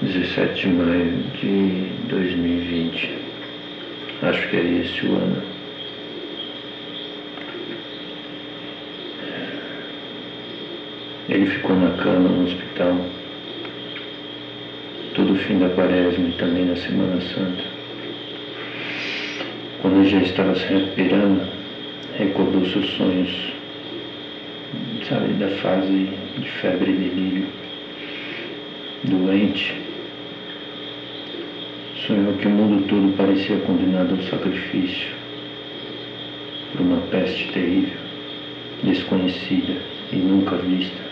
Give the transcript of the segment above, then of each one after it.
17 de maio de 2020. Acho que é esse o ano. Ele ficou na cama no hospital todo o fim da quaresma e também na Semana Santa. Quando ele já estava se recuperando, recordou seus sonhos, sabe, da fase de febre e delírio, doente. Sonhou que o mundo todo parecia condenado ao sacrifício por uma peste terrível, desconhecida e nunca vista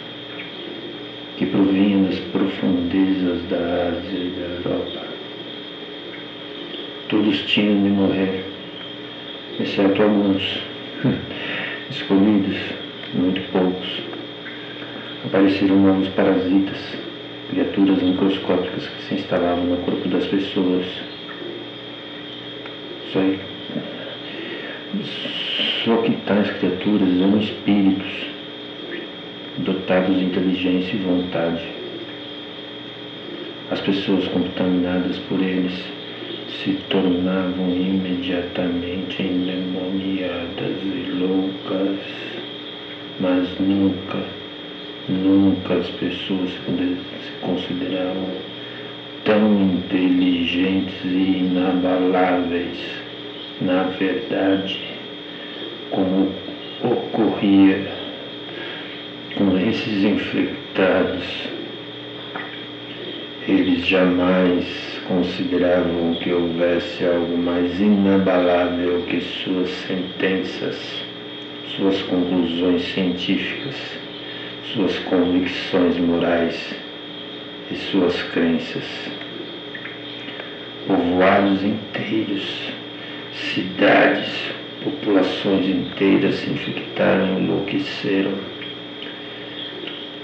que provinham das profundezas da Ásia e da Europa. Todos tinham de morrer, exceto alguns, escolhidos, muito poucos. Apareceram novos parasitas, criaturas microscópicas que se instalavam no corpo das pessoas. Só, só que tais criaturas eram espíritos dotados de inteligência e vontade. As pessoas contaminadas por eles se tornavam imediatamente endemoniadas e loucas, mas nunca, as pessoas se consideravam tão inteligentes e inabaláveis. Na verdade, como ocorria com esses infectados, eles jamais consideravam que houvesse algo mais inabalável que suas sentenças, suas conclusões científicas, suas convicções morais e suas crenças. Povoados inteiros, cidades, populações inteiras se infectaram e enlouqueceram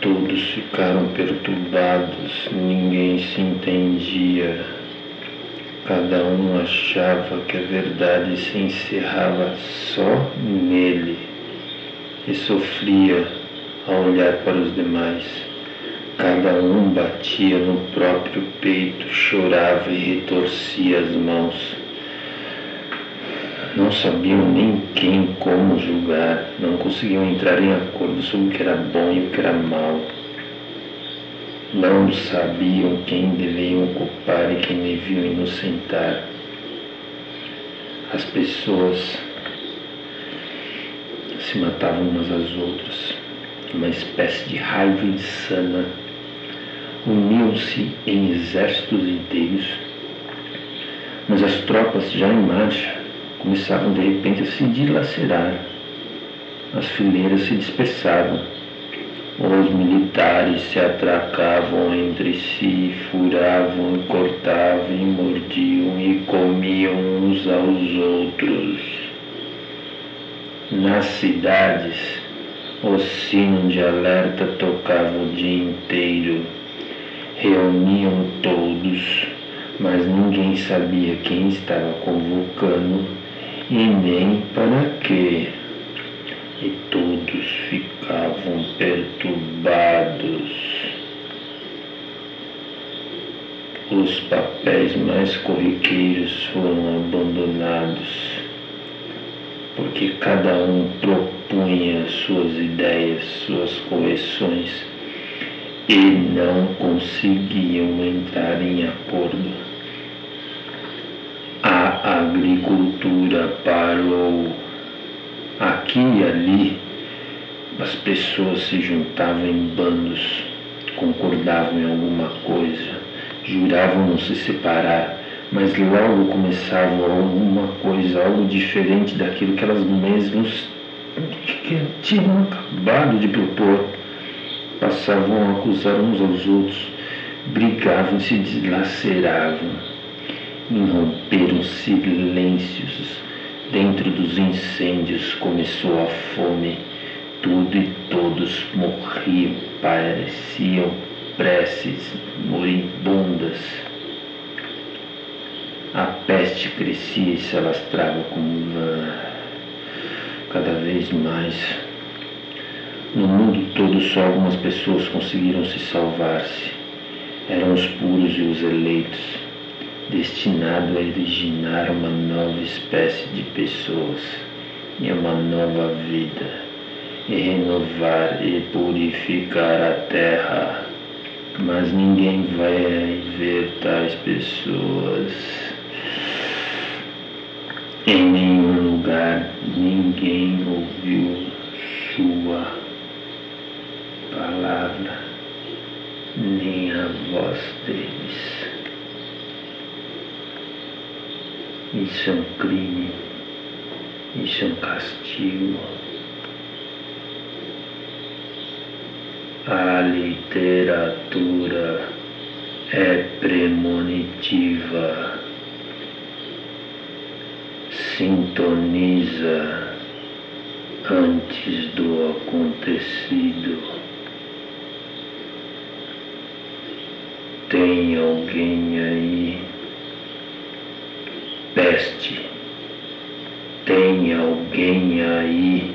Todos ficaram perturbados, ninguém se entendia. Cada um achava que a verdade se encerrava só nele e sofria ao olhar para os demais. Cada um batia no próprio peito, chorava e retorcia as mãos não sabiam nem quem como julgar, não conseguiam entrar em acordo sobre o que era bom e o que era mal. Não sabiam quem deveriam culpar e quem deviam inocentar. As pessoas se matavam umas às outras, uma espécie de raiva insana. Uniam-se em exércitos inteiros, mas as tropas já em marcha começavam de repente a se dilacerar. As fileiras se dispersavam. Os militares se atracavam entre si, furavam cortavam mordiam e comiam uns aos outros. Nas cidades, o sino de alerta tocava o dia inteiro. Reuniam todos, mas ninguém sabia quem estava convocando e nem para quê. E todos ficavam perturbados. Os papéis mais corriqueiros foram abandonados, porque cada um propunha suas ideias, suas correções e não conseguiam entrar em acordo a agricultura parou. Aqui e ali, as pessoas se juntavam em bandos, concordavam em alguma coisa, juravam não se separar, mas logo começavam alguma coisa, algo diferente daquilo que elas mesmas tinham acabado de propor. Passavam a acusar uns aos outros, brigavam, se dilaceravam Irromperam silêncios. Dentro dos incêndios começou a fome. Tudo e todos morriam, pareciam preces moribundas. A peste crescia e se alastrava como cada vez mais. No mundo todo, só algumas pessoas conseguiram se salvar-se eram os puros e os eleitos, destinado a originar uma nova espécie de pessoas e uma nova vida, e renovar e purificar a terra. Mas ninguém vai ver tais pessoas em nenhum lugar, ninguém ouviu sua palavra, nem a voz deles. Isso é um crime, isso é um castigo. A literatura é premonitiva, sintoniza antes do acontecido. Tem alguém aí peste. Tem alguém aí